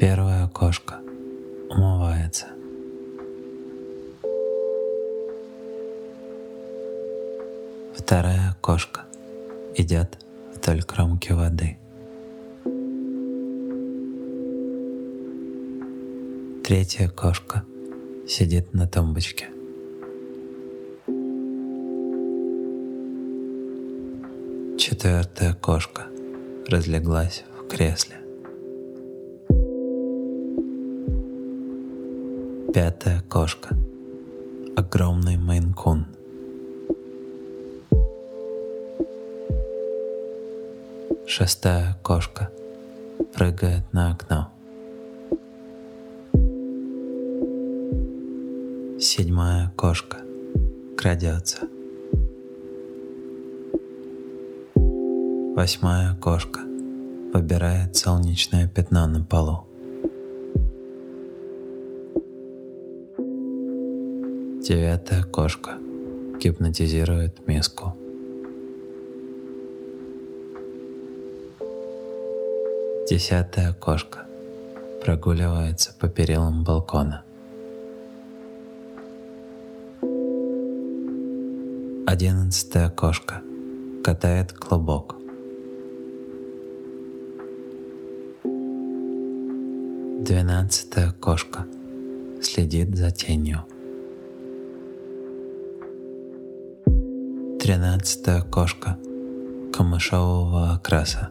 Первая кошка умывается. Вторая кошка идет вдоль кромки воды. Третья кошка сидит на тумбочке. Четвертая кошка разлеглась в кресле. Пятая кошка. Огромный мейн-кун. Шестая кошка прыгает на окно. Седьмая кошка крадется. Восьмая кошка выбирает солнечное пятно на полу. Девятая кошка гипнотизирует миску. Десятая кошка прогуливается по перилам балкона. Одиннадцатая кошка катает клубок. Двенадцатая кошка следит за тенью. Тринадцатая кошка камышового окраса.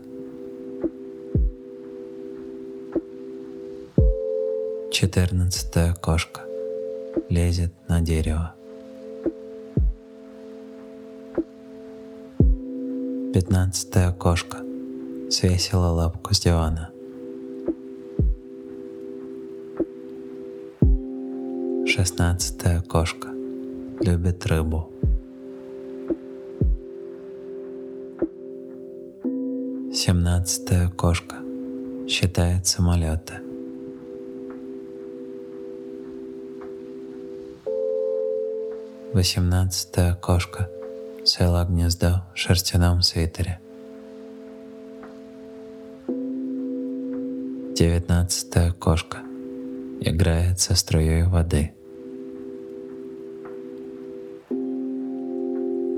Четырнадцатая кошка лезет на дерево. Пятнадцатая кошка свесила лапку с дивана. Шестнадцатая кошка любит рыбу. Семнадцатая кошка считает самолеты. Восемнадцатая кошка свела гнездо в шерстяном свитере. Девятнадцатая кошка играет со струей воды.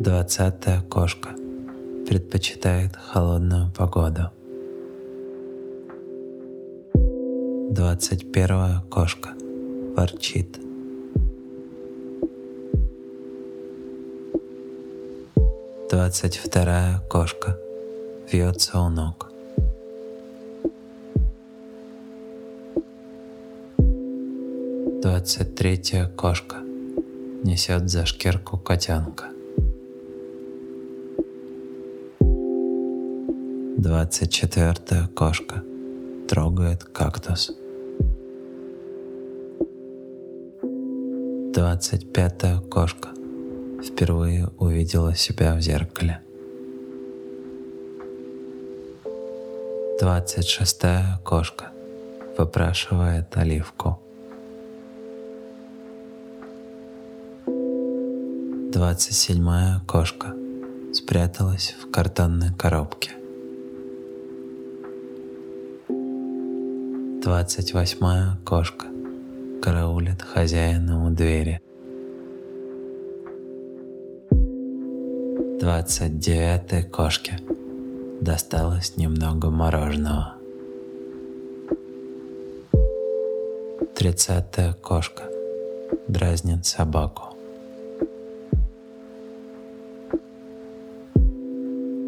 Двадцатая кошка предпочитает холодную погоду. Двадцать первая кошка ворчит. Двадцать вторая кошка вьется у ног. Двадцать третья кошка несет за шкирку котенка. Двадцать четвертая кошка трогает кактус. Двадцать пятая кошка впервые увидела себя в зеркале. Двадцать шестая кошка выпрашивает оливку. Двадцать седьмая кошка спряталась в картонной коробке. Двадцать восьмая кошка караулит хозяина у двери. Двадцать девятой кошке досталось немного мороженого. Тридцатая кошка дразнит собаку.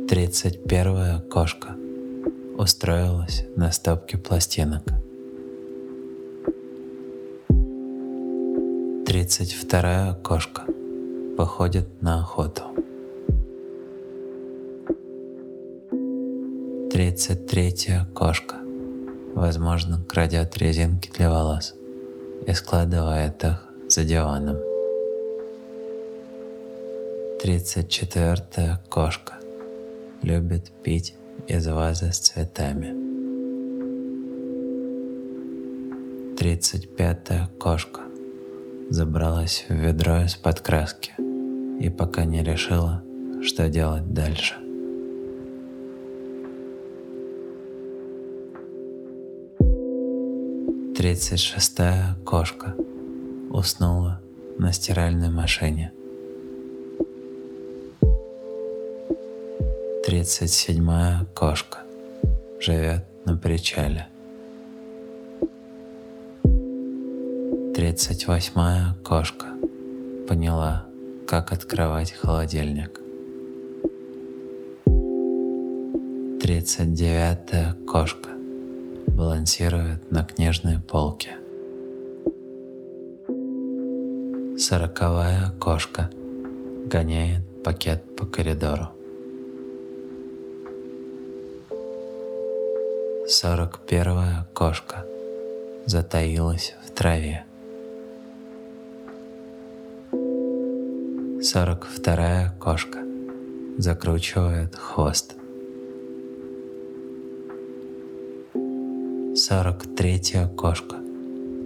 Тридцать первая кошка устроилась на стопке пластинок. Тридцать вторая кошка походит на охоту. Тридцать третья кошка, возможно, крадет резинки для волос и складывает их за диваном. Тридцать четвертая кошка любит пить из вазы с цветами. Тридцать пятая кошка забралась в ведро из-под краски и пока не решила, что делать дальше. Тридцать шестая кошка уснула на стиральной машине. Тридцать седьмая кошка живет на причале. Тридцать восьмая кошка поняла, как открывать холодильник. Тридцать девятая кошка балансирует на книжной полке. Сороковая кошка гоняет пакет по коридору. Сорок первая кошка затаилась в траве. Сорок вторая кошка закручивает хвост. Сорок третья кошка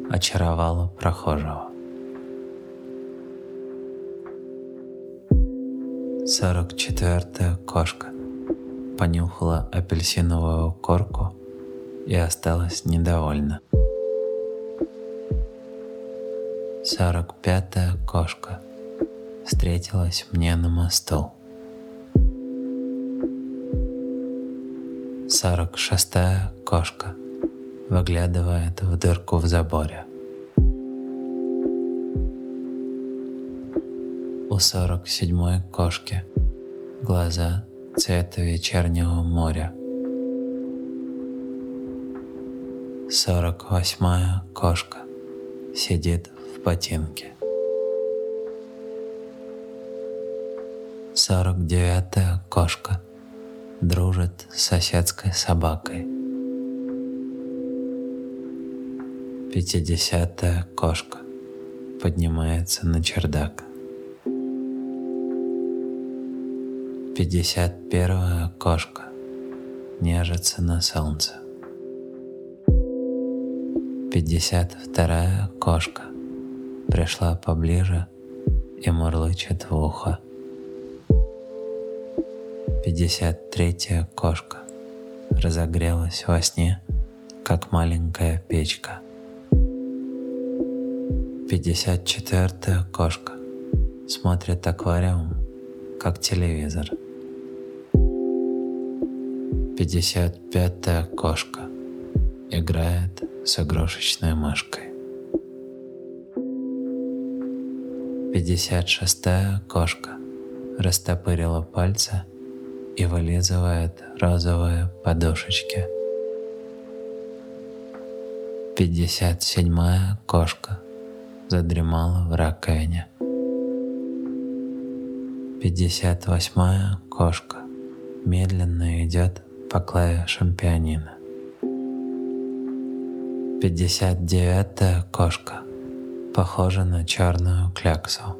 очаровала прохожего. Сорок четвертая кошка понюхала апельсиновую корку и осталась недовольна. Сорок пятая кошка встретилась мне на мосту. Сорок шестая кошка выглядывает в дырку в заборе. У сорок седьмой кошки глаза цвета вечернего моря. Сорок восьмая кошка сидит в ботинке. Сорок девятая кошка дружит с соседской собакой. Пятидесятая кошка поднимается на чердак. Пятьдесят первая кошка нежится на солнце. Пятьдесят вторая кошка пришла поближе и мурлычет в ухо. Пятьдесят третья кошка разогрелась во сне, как маленькая печка. Пятьдесят четвертая кошка смотрит аквариум, как телевизор. Пятьдесят пятая кошка играет с игрушечной мышкой. Пятьдесят шестая кошка растопырила пальцы и вылизывает розовые подушечки. Пятьдесят седьмая кошка задремала в раковине. Пятьдесят восьмая кошка медленно идет по клавишам пианино. Пятьдесят девятая кошка похожа на черную кляксу.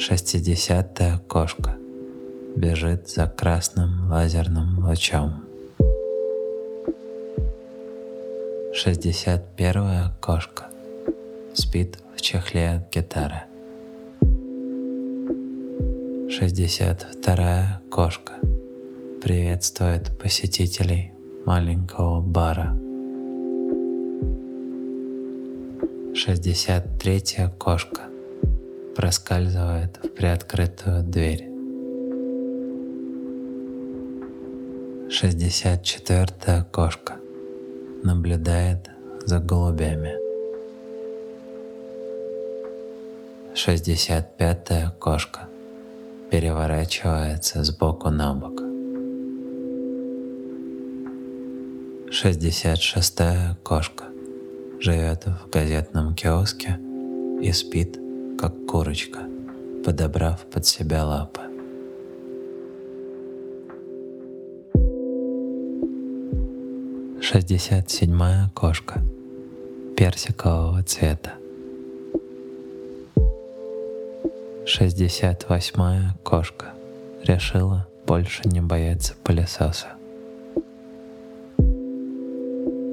Шестидесятая кошка бежит за красным лазерным лучом. Шестьдесят первая кошка спит в чехле от гитары. Шестьдесят вторая кошка приветствует посетителей маленького бара. Шестьдесят третья кошка проскальзывает в приоткрытую дверь. Шестьдесят четвертая кошка наблюдает за голубями. Шестьдесят пятая кошка переворачивается с боку на бок. Шестьдесят шестая кошка живет в газетном киоске и спит, как курочка, подобрав под себя лапы. Шестьдесят седьмая кошка персикового цвета. Шестьдесят восьмая кошка решила больше не бояться пылесоса.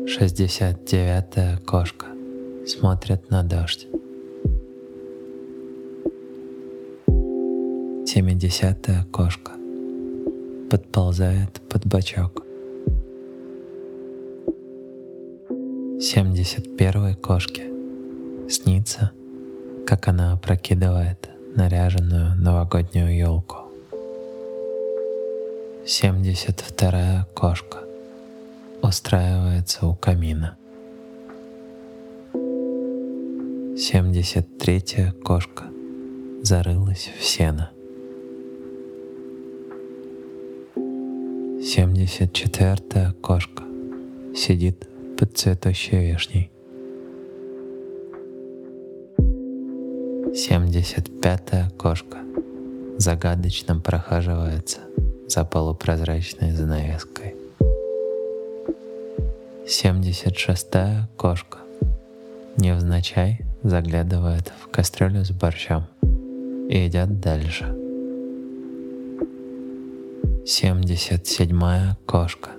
Шестьдесят девятая кошка смотрит на дождь. Семидесятая кошка подползает под бочок. 71 кошке снится, как она опрокидывает наряженную новогоднюю елку. 72 кошка устраивается у камина. 73 кошка зарылась в сено. 74 кошка сидит под цветущей вишней. 75 кошка загадочно прохаживается за полупрозрачной занавеской. 76 кошка невзначай заглядывает в кастрюлю с борщом и едят дальше. 77-я кошка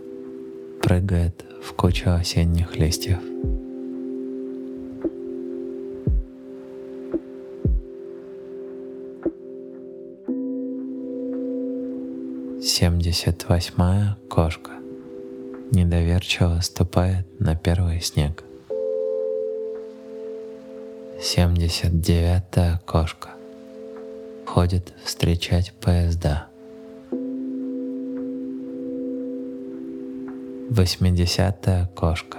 прыгает в кучу осенних листьев. Семьдесят восьмая кошка недоверчиво ступает на первый снег. Семьдесят девятая кошка ходит встречать поезда. Восьмидесятая кошка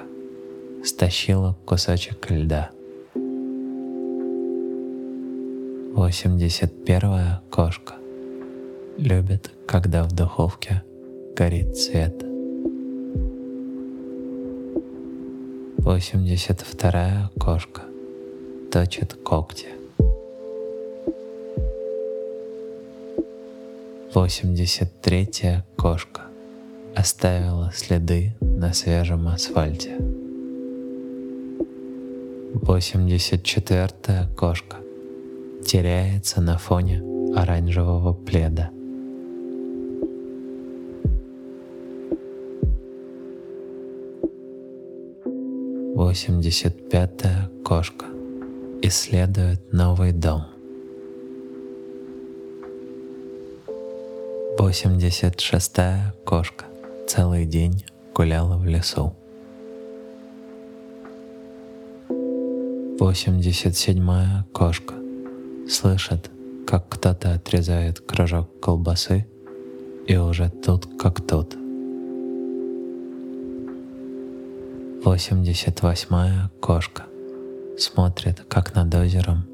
стащила кусочек льда. Восемьдесят первая кошка любит, когда в духовке горит свет. Восемьдесят вторая кошка точит когти. Восемьдесят третья кошка оставила следы на свежем асфальте. Восемьдесят четвертая кошка теряется на фоне оранжевого пледа. Восемьдесят пятая кошка исследует новый дом. 86-я кошка целый день гуляла в лесу. 87-я кошка слышит, как кто-то отрезает кружок колбасы, и уже тут как тут. 88-я кошка смотрит, как над озером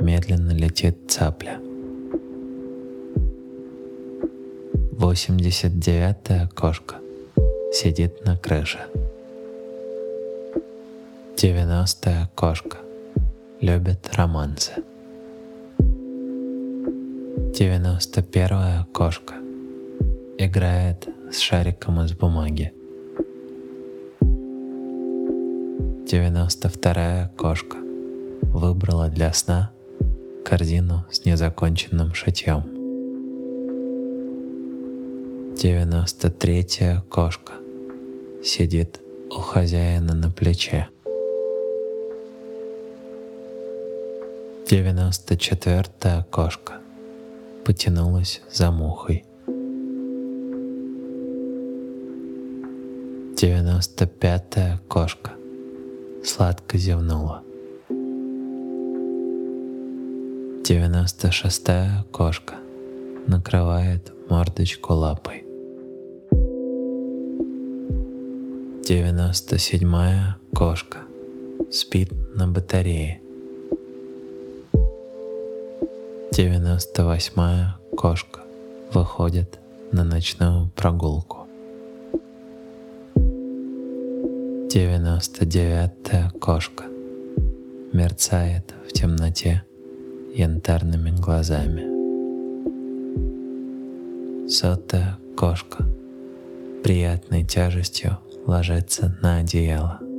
медленно летит цапля. 89-я кошка сидит на крыше. 90-я кошка любит романсы. 91-я кошка играет с шариком из бумаги. 92-я кошка выбрала для сна корзину с незаконченным шитьем. 93-я кошка сидит у хозяина на плече. 94-я кошка потянулась за мухой. 95-я кошка сладко зевнула. Девяносто шестая кошка накрывает мордочку лапой. Девяносто седьмая кошка спит на батарее. Девяносто восьмая кошка выходит на ночную прогулку. 99-я кошка мерцает в темноте янтарными глазами. Сотая кошка приятной тяжестью ложится на одеяло.